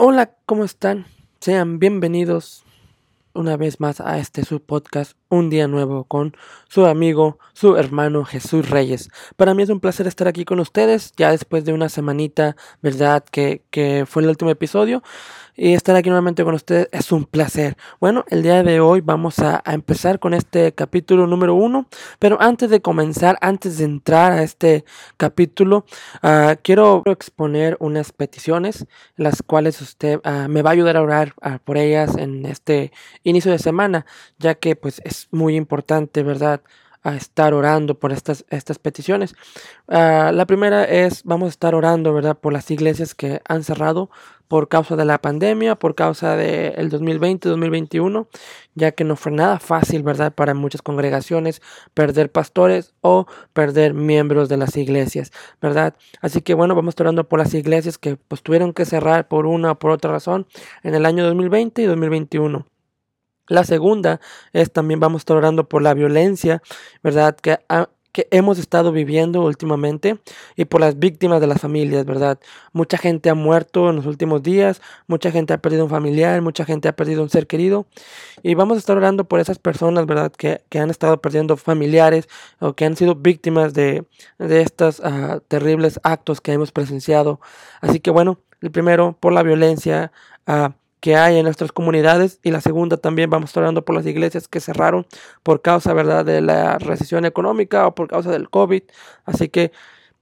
Hola, ¿cómo están? Sean bienvenidos una vez más a este su podcast Un día nuevo con su amigo, su hermano Jesús Reyes. Para mí es un placer estar aquí con ustedes ya después de una semanita, ¿verdad? Que, que fue el último episodio y estar aquí nuevamente con ustedes es un placer. Bueno, el día de hoy vamos a, empezar con este capítulo número uno, pero antes de comenzar, antes de entrar a este capítulo, uh, quiero exponer unas peticiones, las cuales usted uh, me va a ayudar a orar uh, por ellas en este inicio de semana, ya que pues es muy importante, ¿verdad? a estar orando por estas, estas peticiones. la primera es, vamos a estar orando, ¿verdad? Por las iglesias que han cerrado por causa de la pandemia, por causa del 2020-2021, ya que no fue nada fácil, ¿verdad?, para muchas congregaciones perder pastores o perder miembros de las iglesias, ¿verdad? Así que bueno, vamos orando por las iglesias que pues tuvieron que cerrar por una o por otra razón en el año 2020 y 2021. La segunda es también vamos a estar orando por la violencia, ¿verdad? Que ha, que hemos estado viviendo últimamente y por las víctimas de las familias, ¿verdad? Mucha gente ha muerto en los últimos días, mucha gente ha perdido un familiar, mucha gente ha perdido un ser querido y vamos a estar orando por esas personas, ¿verdad? Que, que han estado perdiendo familiares o que han sido víctimas de, de estos uh, terribles actos que hemos presenciado. Así que bueno, el primero por la violencia. Uh, que hay en nuestras comunidades y la segunda también vamos a estar orando por las iglesias que cerraron por causa, ¿verdad?, de la recesión económica o por causa del COVID. Así que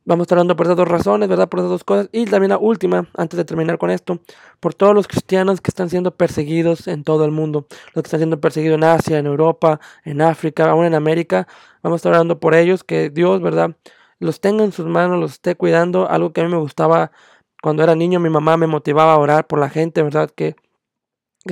vamos a estar orando por esas dos razones, ¿verdad?, por esas dos cosas. Y también la última, antes de terminar con esto, por todos los cristianos que están siendo perseguidos en todo el mundo, los que están siendo perseguidos en Asia, en Europa, en África, aún en América. Vamos a estar orando por ellos, que Dios, ¿verdad?, los tenga en sus manos, los esté cuidando. Algo que a mí me gustaba cuando era niño, mi mamá me motivaba a orar por la gente, ¿verdad?, que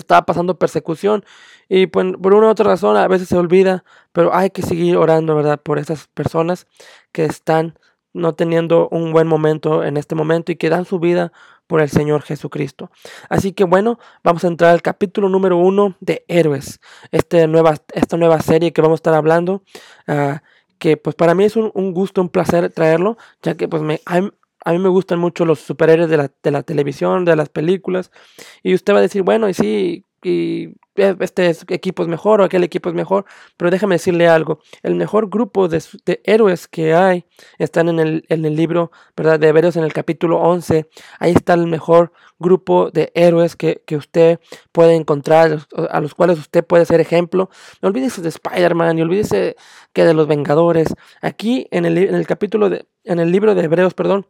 estaba pasando persecución y pues, por una u otra razón a veces se olvida, pero hay que seguir orando, ¿verdad? Por esas personas que están no teniendo un buen momento en este momento y que dan su vida por el Señor Jesucristo. Así que bueno, vamos a entrar al capítulo número uno de Héroes, este nueva, esta nueva serie que vamos a estar hablando, uh, que pues para mí es un, un, gusto, un placer traerlo, ya que pues me, a mí me gustan mucho los superhéroes de la, de la televisión, de las películas. Y usted va a decir, bueno, y sí, y este equipo es mejor o aquel equipo es mejor, pero déjame decirle algo, el mejor grupo de, de héroes que hay están en el, en el, libro, ¿verdad? De Hebreos en el capítulo 11, ahí está el mejor grupo de héroes que, que usted puede encontrar, a los cuales usted puede ser ejemplo. No olvídese de Spider-Man y olvídese que de los Vengadores. Aquí en el, en el capítulo de, en el libro de Hebreos, perdón,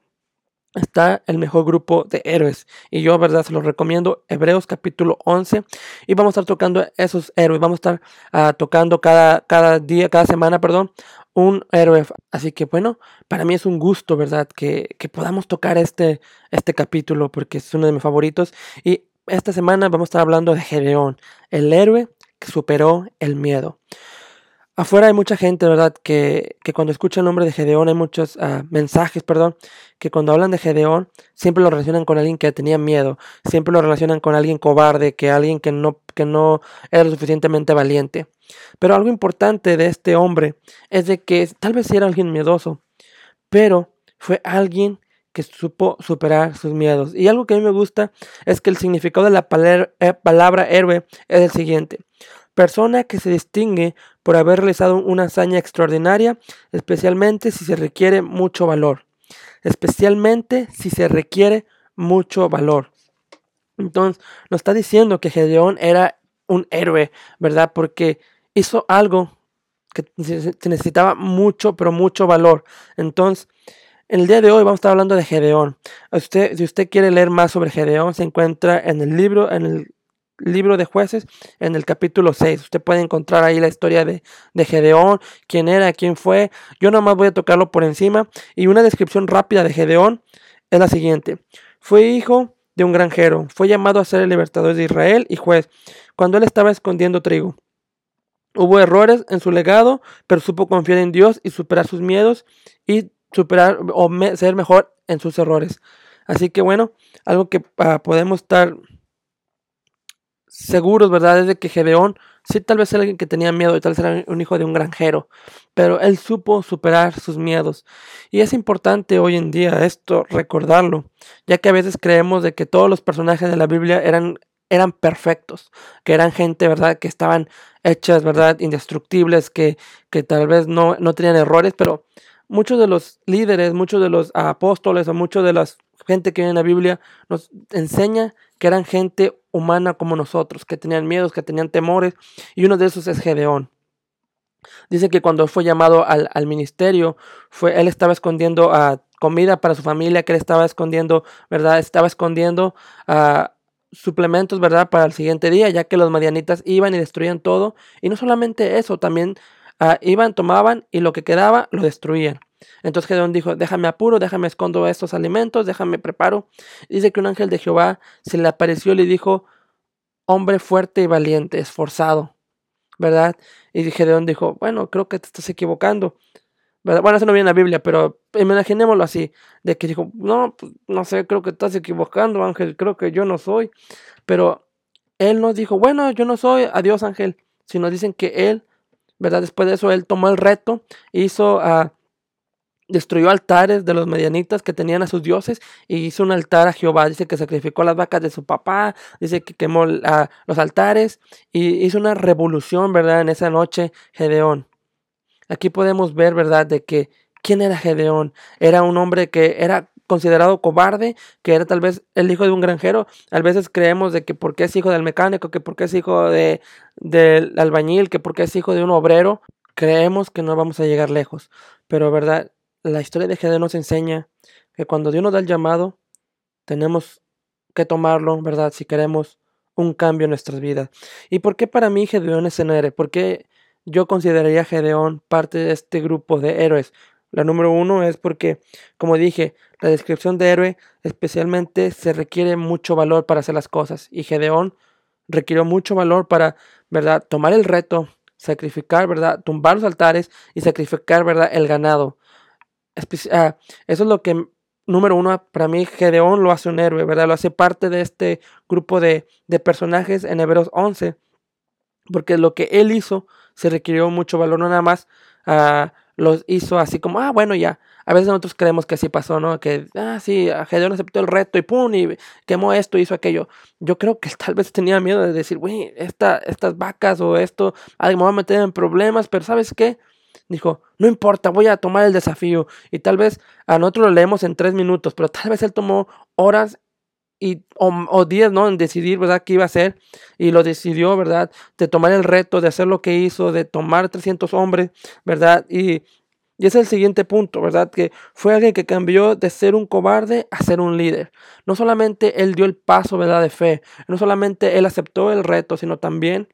está el mejor grupo de héroes. Y yo, verdad, se los recomiendo. Hebreos capítulo 11. Y vamos a estar tocando esos héroes. Vamos a estar uh, tocando cada, cada día, cada semana, perdón, un héroe. Así que bueno, para mí es un gusto, ¿verdad? Que, que podamos tocar este, este capítulo porque es uno de mis favoritos. Y esta semana vamos a estar hablando de Gedeón, el héroe que superó el miedo. Afuera hay mucha gente, ¿verdad? Que, que cuando escucha el nombre de Gedeón hay muchos uh, mensajes, perdón, que cuando hablan de Gedeón siempre lo relacionan con alguien que tenía miedo, siempre lo relacionan con alguien cobarde, que alguien que no, que no era lo suficientemente valiente. Pero algo importante de este hombre es de que tal vez era alguien miedoso, pero fue alguien que supo superar sus miedos. Y algo que a mí me gusta es que el significado de la eh, palabra héroe es el siguiente persona que se distingue por haber realizado una hazaña extraordinaria, especialmente si se requiere mucho valor. Especialmente si se requiere mucho valor. Entonces, nos está diciendo que Gedeón era un héroe, ¿verdad? Porque hizo algo que se necesitaba mucho, pero mucho valor. Entonces, el día de hoy vamos a estar hablando de Gedeón. Usted, si usted quiere leer más sobre Gedeón, se encuentra en el libro, en el libro de jueces en el capítulo 6. Usted puede encontrar ahí la historia de, de Gedeón, quién era, quién fue. Yo nomás voy a tocarlo por encima. Y una descripción rápida de Gedeón es la siguiente. Fue hijo de un granjero. Fue llamado a ser el libertador de Israel y juez cuando él estaba escondiendo trigo. Hubo errores en su legado, pero supo confiar en Dios y superar sus miedos y superar o ser mejor en sus errores. Así que bueno, algo que uh, podemos estar seguros, ¿verdad? Es de que Gedeón, sí, tal vez era alguien que tenía miedo y tal vez era un hijo de un granjero, pero él supo superar sus miedos. Y es importante hoy en día esto, recordarlo, ya que a veces creemos de que todos los personajes de la Biblia eran eran perfectos, que eran gente, ¿verdad? Que estaban hechas, ¿verdad? Indestructibles, que, que tal vez no, no tenían errores, pero muchos de los líderes, muchos de los apóstoles o muchos de la gente que viene en la Biblia nos enseña que eran gente humana como nosotros, que tenían miedos, que tenían temores, y uno de esos es Gedeón. Dice que cuando fue llamado al, al ministerio, fue, él estaba escondiendo a comida para su familia, que él estaba escondiendo, ¿verdad? Estaba escondiendo a suplementos, ¿verdad? Para el siguiente día, ya que los madianitas iban y destruían todo. Y no solamente eso, también ah, iban, tomaban y lo que quedaba lo destruían. Entonces Gedeón dijo, déjame apuro, déjame escondo estos alimentos, déjame preparo. Dice que un ángel de Jehová se le apareció y le dijo, hombre fuerte y valiente, esforzado, ¿verdad? Y Gedeón dijo, bueno, creo que te estás equivocando. Bueno, eso no viene en la Biblia, pero imaginémoslo así, de que dijo, no, pues, no sé, creo que estás equivocando, Ángel, creo que yo no soy. Pero él nos dijo, bueno, yo no soy, adiós Ángel, sino dicen que él, ¿verdad? Después de eso, él tomó el reto, hizo, uh, destruyó altares de los medianitas que tenían a sus dioses y hizo un altar a Jehová. Dice que sacrificó las vacas de su papá, dice que quemó los altares y hizo una revolución, ¿verdad? En esa noche, Gedeón. Aquí podemos ver, ¿verdad?, de que quién era Gedeón. Era un hombre que era considerado cobarde, que era tal vez el hijo de un granjero. A veces creemos de que porque es hijo del mecánico, que porque es hijo de, del albañil, que porque es hijo de un obrero, creemos que no vamos a llegar lejos. Pero, ¿verdad? La historia de Gedeón nos enseña que cuando Dios nos da el llamado, tenemos que tomarlo, ¿verdad? Si queremos un cambio en nuestras vidas. ¿Y por qué para mí Gedeón es héroe? ¿Por qué yo consideraría a Gedeón parte de este grupo de héroes. La número uno es porque, como dije, la descripción de héroe especialmente se requiere mucho valor para hacer las cosas. Y Gedeón requirió mucho valor para, ¿verdad?, tomar el reto, sacrificar, ¿verdad?, tumbar los altares y sacrificar, ¿verdad?, el ganado. Ah, eso es lo que, número uno, para mí Gedeón lo hace un héroe, ¿verdad? Lo hace parte de este grupo de, de personajes en Hebreos 11 porque lo que él hizo se requirió mucho valor, no nada más uh, los hizo así como, ah, bueno, ya. A veces nosotros creemos que así pasó, ¿no? Que, ah, sí, Gedeón aceptó el reto y pum, y quemó esto, hizo aquello. Yo creo que tal vez tenía miedo de decir, güey, esta, estas vacas o esto, algo me va a meter en problemas, pero ¿sabes qué? Dijo, no importa, voy a tomar el desafío. Y tal vez a nosotros lo leemos en tres minutos, pero tal vez él tomó horas y, o, días, ¿no? En decidir, ¿verdad? ¿Qué iba a hacer? Y lo decidió, ¿verdad? De tomar el reto, de hacer lo que hizo, de tomar 300 hombres, ¿verdad? Y, y es el siguiente punto, ¿verdad? Que fue alguien que cambió de ser un cobarde a ser un líder. No solamente él dio el paso, ¿verdad? De fe. No solamente él aceptó el reto, sino también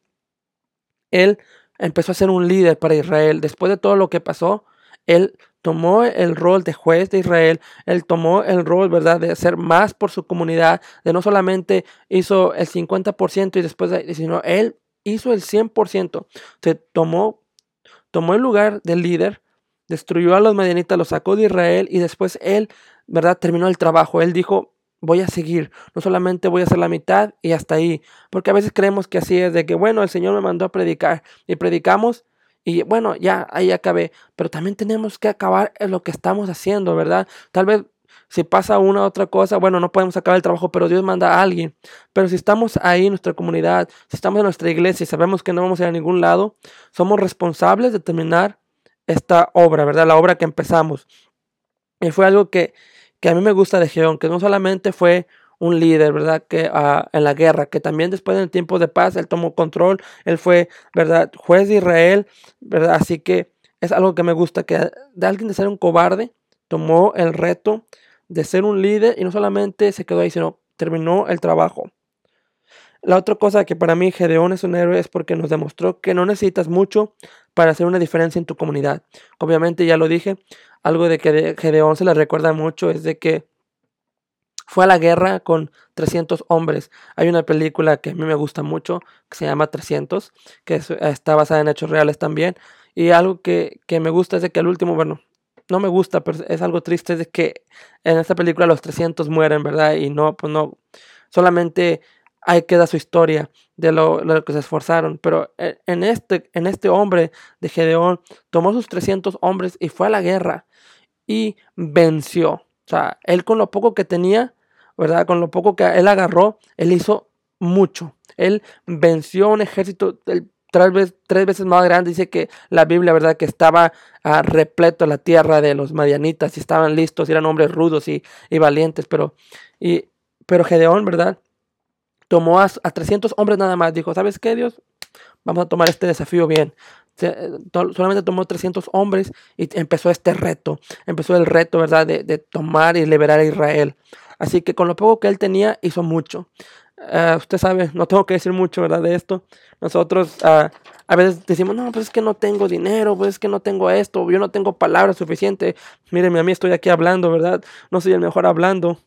él empezó a ser un líder para Israel. Después de todo lo que pasó, él tomó el rol de juez de Israel, él tomó el rol, ¿verdad?, de hacer más por su comunidad, de no solamente hizo el 50% y después, de, sino él hizo el 100%. Se tomó, tomó el lugar del líder, destruyó a los medianitas, los sacó de Israel y después él, ¿verdad?, terminó el trabajo. Él dijo, voy a seguir, no solamente voy a hacer la mitad y hasta ahí, porque a veces creemos que así es, de que, bueno, el Señor me mandó a predicar y predicamos y bueno, ya ahí acabé. Pero también tenemos que acabar en lo que estamos haciendo, ¿verdad? Tal vez si pasa una u otra cosa, bueno, no podemos acabar el trabajo, pero Dios manda a alguien. Pero si estamos ahí en nuestra comunidad, si estamos en nuestra iglesia y sabemos que no vamos a ir a ningún lado, somos responsables de terminar esta obra, ¿verdad? La obra que empezamos. Y fue algo que, que a mí me gusta de Geón, que no solamente fue un líder, ¿verdad? Que uh, en la guerra, que también después del tiempo de paz, él tomó control, él fue, ¿verdad? Juez de Israel, ¿verdad? Así que es algo que me gusta, que de alguien de ser un cobarde, tomó el reto de ser un líder y no solamente se quedó ahí, sino terminó el trabajo. La otra cosa que para mí Gedeón es un héroe es porque nos demostró que no necesitas mucho para hacer una diferencia en tu comunidad. Obviamente ya lo dije, algo de que Gedeón se le recuerda mucho es de que fue a la guerra con 300 hombres. Hay una película que a mí me gusta mucho, que se llama 300, que está basada en hechos reales también. Y algo que, me gusta es de que al último, bueno, no me gusta, pero es algo triste, es de que en esta película los 300 mueren, ¿verdad? Y no, pues no, solamente ahí queda su historia de lo, lo, que se esforzaron. Pero e, en este, en este hombre de Gedeón tomó sus 300 hombres y fue a la guerra y venció. O sea, él con lo poco que tenía, ¿verdad? Con lo poco que él agarró, él hizo mucho. Él venció un ejército tres veces, tres veces más grande. Dice que la Biblia, ¿verdad? Que estaba uh, repleto la tierra de los madianitas y estaban listos, y eran hombres rudos y, y valientes. Pero, y, pero Gedeón, ¿verdad? Tomó a, a 300 hombres nada más. Dijo, ¿sabes qué, Dios? Vamos a tomar este desafío bien. Eh, solamente tomó 300 hombres y empezó este reto. Empezó el reto, ¿verdad? De, de tomar y liberar a Israel. Así que con lo poco que él tenía, hizo mucho. Uh, usted sabe, no tengo que decir mucho, ¿verdad? De esto. Nosotros uh, a veces decimos, no, pues es que no tengo dinero, pues es que no tengo esto, yo no tengo palabras suficientes. Mírenme, a mí estoy aquí hablando, ¿verdad? No soy el mejor hablando.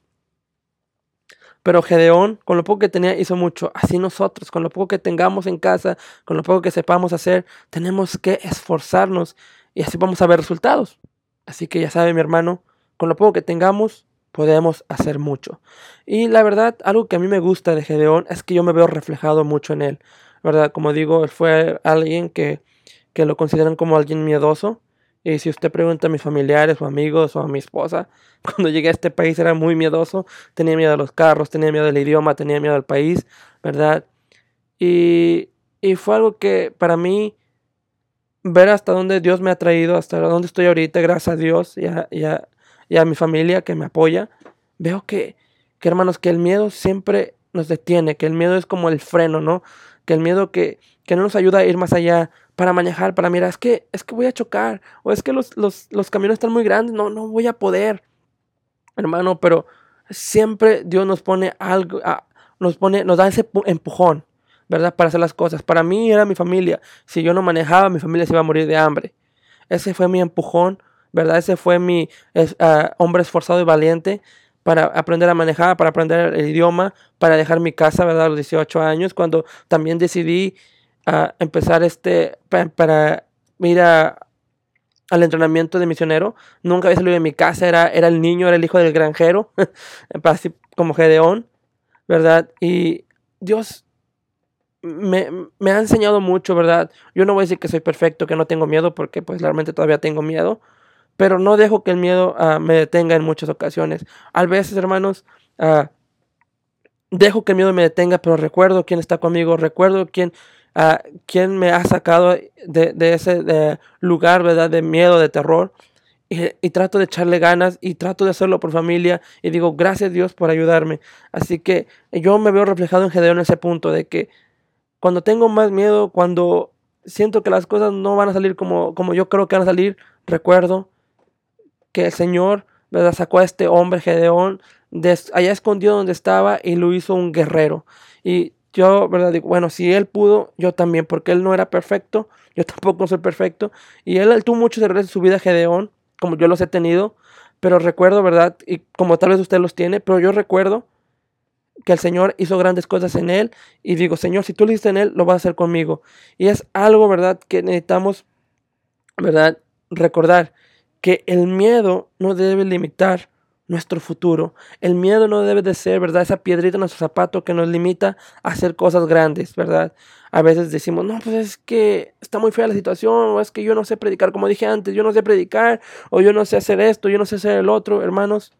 Pero Gedeón, con lo poco que tenía, hizo mucho. Así nosotros, con lo poco que tengamos en casa, con lo poco que sepamos hacer, tenemos que esforzarnos y así vamos a ver resultados. Así que ya sabe mi hermano, con lo poco que tengamos, podemos hacer mucho. Y la verdad, algo que a mí me gusta de Gedeón es que yo me veo reflejado mucho en él. ¿Verdad? Como digo, él fue alguien que, que lo consideran como alguien miedoso y si usted pregunta a mis familiares o amigos o a mi esposa, cuando llegué a este país era muy miedoso, tenía miedo a los carros, tenía miedo del idioma, tenía miedo al país, ¿verdad? Y, y fue algo que para mí, ver hasta dónde Dios me ha traído, hasta dónde estoy ahorita, gracias a Dios y a, y a, a mi familia que me apoya, veo que, que, hermanos, que el miedo siempre nos detiene, que el miedo es como el freno, ¿no? Que el miedo que, que no nos ayuda a ir más allá, para manejar, para mirar, es que, es que voy a chocar, o es que los, los, los camiones están muy grandes, no, no voy a poder, hermano, pero siempre Dios nos pone algo, nos pone, nos da ese empujón, ¿verdad? Para hacer las cosas. Para mí era mi familia. Si yo no manejaba, mi familia se iba a morir de hambre. Ese fue mi empujón, ¿verdad? Ese fue mi uh, hombre esforzado y valiente para aprender a manejar, para aprender el idioma, para dejar mi casa, ¿verdad? A los 18 años, cuando también decidí a empezar este, para, ir a, al entrenamiento de misionero. Nunca había salido de mi casa, era, era el niño, era el hijo del granjero, así como Gedeón, ¿verdad? Y Dios me, me, ha enseñado mucho, ¿verdad? Yo no voy a decir que soy perfecto, que no tengo miedo, porque pues realmente todavía tengo miedo, pero no dejo que el miedo uh, me detenga en muchas ocasiones. A veces, hermanos, uh, dejo que el miedo me detenga, pero recuerdo quién está conmigo, recuerdo quién a quien me ha sacado de, ese lugar, ¿verdad? De miedo, de terror. Y, trato de echarle ganas y trato de hacerlo por familia y digo, gracias Dios por ayudarme. Así que yo me veo reflejado en Gedeón en ese punto de que cuando tengo más miedo, cuando siento que las cosas no van a salir como, como yo creo que van a salir, recuerdo que el Señor ¿verdad? sacó a este hombre Gedeón de allá escondido donde estaba y lo hizo un guerrero. Y yo, ¿verdad? Digo, bueno, si él pudo, yo también, porque él no era perfecto, yo tampoco soy perfecto. Y él, tuvo muchos errores en su vida, Gedeón, como yo los he tenido, pero recuerdo, ¿verdad? Y como tal vez usted los tiene, pero yo recuerdo que el Señor hizo grandes cosas en él y digo, Señor, si tú lo hiciste en él, lo vas a hacer conmigo. Y es algo, ¿verdad? Que necesitamos, ¿verdad? Recordar que el miedo no debe limitar nuestro futuro. El miedo no debe de ser, ¿verdad? Esa piedrita en nuestro zapato que nos limita a hacer cosas grandes, ¿verdad? A veces decimos, no, pues es que está muy fea la situación, o es que yo no sé predicar, como dije antes, yo no sé predicar, o yo no sé hacer esto, yo no sé hacer el otro, hermanos.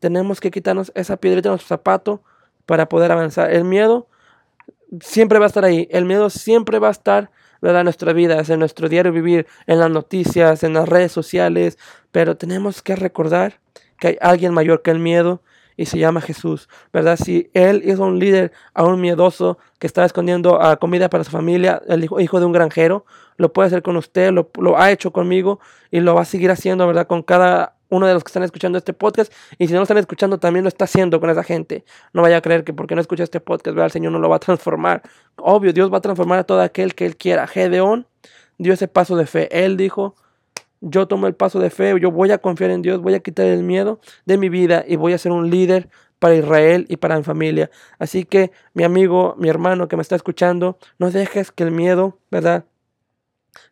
Tenemos que quitarnos esa piedrita en nuestro zapato para poder avanzar. El miedo siempre va a estar ahí, el miedo siempre va a estar ¿verdad? En nuestra vida, en nuestro diario vivir, en las noticias, en las redes sociales, pero tenemos que recordar que hay alguien mayor que el miedo y se llama Jesús, ¿verdad? Si él es un líder aún miedoso que está escondiendo uh, comida para su familia, el hijo, hijo, de un granjero, lo puede hacer con usted, lo, lo, ha hecho conmigo y lo va a seguir haciendo, ¿verdad? Con cada uno de los que están escuchando este podcast y si no lo están escuchando también lo está haciendo con esa gente. No vaya a creer que porque no escucha este podcast, ¿verdad? El Señor no lo va a transformar. Obvio, Dios va a transformar a todo aquel que Él quiera. Gedeón dio ese paso de fe. Él dijo, yo tomo el paso de fe, yo voy a confiar en Dios, voy a quitar el miedo de mi vida y voy a ser un líder para Israel y para mi familia. Así que mi amigo, mi hermano que me está escuchando, no dejes que el miedo, ¿verdad?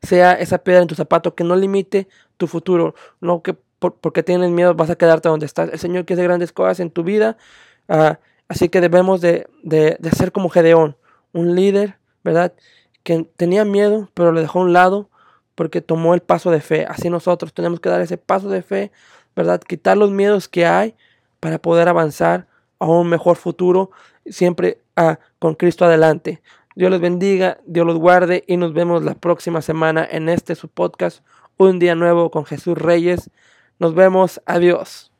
Sea esa piedra en tu zapato que no limite tu futuro, no que por, porque tienes miedo vas a quedarte donde estás. El Señor quiere grandes cosas en tu vida. Uh, Así que debemos de, de, de ser como Gedeón, un líder, ¿verdad? Que tenía miedo, pero lo dejó a un lado porque tomó el paso de fe. Así nosotros tenemos que dar ese paso de fe, ¿verdad? Quitar los miedos que hay para poder avanzar a un mejor futuro, siempre ah, con Cristo adelante. Dios los bendiga, Dios los guarde y nos vemos la próxima semana en este su podcast, Un día nuevo con Jesús Reyes. Nos vemos, adiós.